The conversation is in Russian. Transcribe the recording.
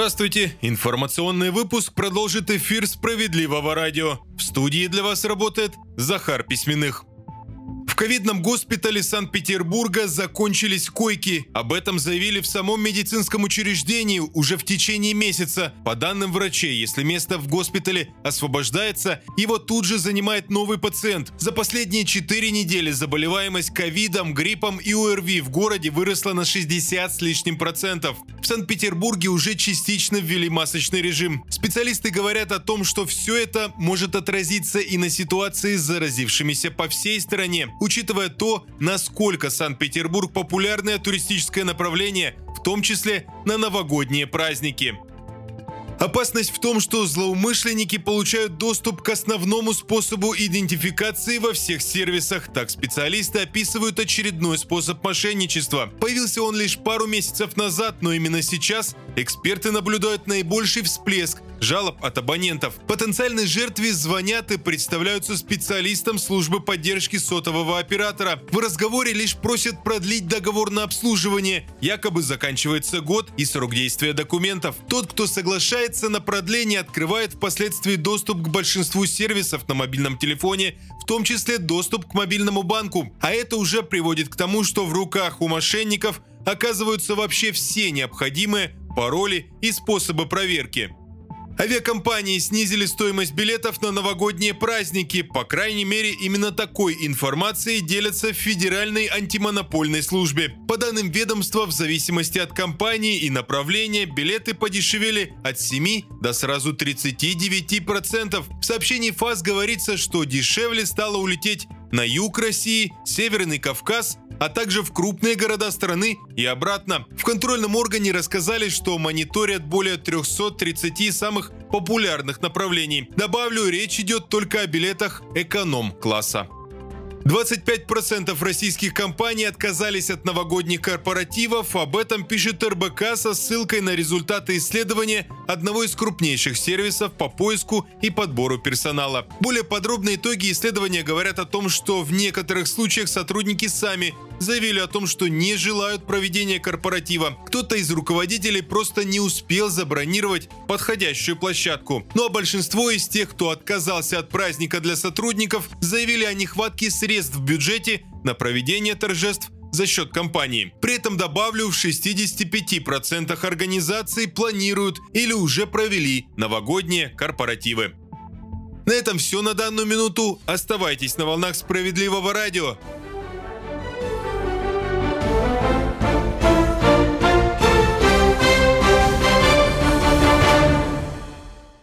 Здравствуйте! Информационный выпуск продолжит эфир «Справедливого радио». В студии для вас работает Захар Письменных ковидном госпитале Санкт-Петербурга закончились койки. Об этом заявили в самом медицинском учреждении уже в течение месяца. По данным врачей, если место в госпитале освобождается, его тут же занимает новый пациент. За последние 4 недели заболеваемость ковидом, гриппом и ОРВИ в городе выросла на 60 с лишним процентов. В Санкт-Петербурге уже частично ввели масочный режим. Специалисты говорят о том, что все это может отразиться и на ситуации с заразившимися по всей стране учитывая то, насколько Санкт-Петербург популярное туристическое направление, в том числе на новогодние праздники. Опасность в том, что злоумышленники получают доступ к основному способу идентификации во всех сервисах. Так специалисты описывают очередной способ мошенничества. Появился он лишь пару месяцев назад, но именно сейчас эксперты наблюдают наибольший всплеск жалоб от абонентов. Потенциальной жертве звонят и представляются специалистам службы поддержки сотового оператора. В разговоре лишь просят продлить договор на обслуживание. Якобы заканчивается год и срок действия документов. Тот, кто соглашается на продление, открывает впоследствии доступ к большинству сервисов на мобильном телефоне, в том числе доступ к мобильному банку. А это уже приводит к тому, что в руках у мошенников оказываются вообще все необходимые пароли и способы проверки. Авиакомпании снизили стоимость билетов на новогодние праздники. По крайней мере, именно такой информацией делятся в Федеральной антимонопольной службе. По данным ведомства, в зависимости от компании и направления, билеты подешевели от 7 до сразу 39%. В сообщении ФАС говорится, что дешевле стало улететь на юг России, Северный Кавказ, а также в крупные города страны и обратно. В контрольном органе рассказали, что мониторят более 330 самых популярных направлений. Добавлю, речь идет только о билетах эконом-класса. 25% российских компаний отказались от новогодних корпоративов. Об этом пишет РБК со ссылкой на результаты исследования одного из крупнейших сервисов по поиску и подбору персонала. Более подробные итоги исследования говорят о том, что в некоторых случаях сотрудники сами заявили о том, что не желают проведения корпоратива. Кто-то из руководителей просто не успел забронировать подходящую площадку. Ну а большинство из тех, кто отказался от праздника для сотрудников, заявили о нехватке средств в бюджете на проведение торжеств за счет компании. При этом добавлю, в 65% организаций планируют или уже провели новогодние корпоративы. На этом все на данную минуту. Оставайтесь на волнах справедливого радио.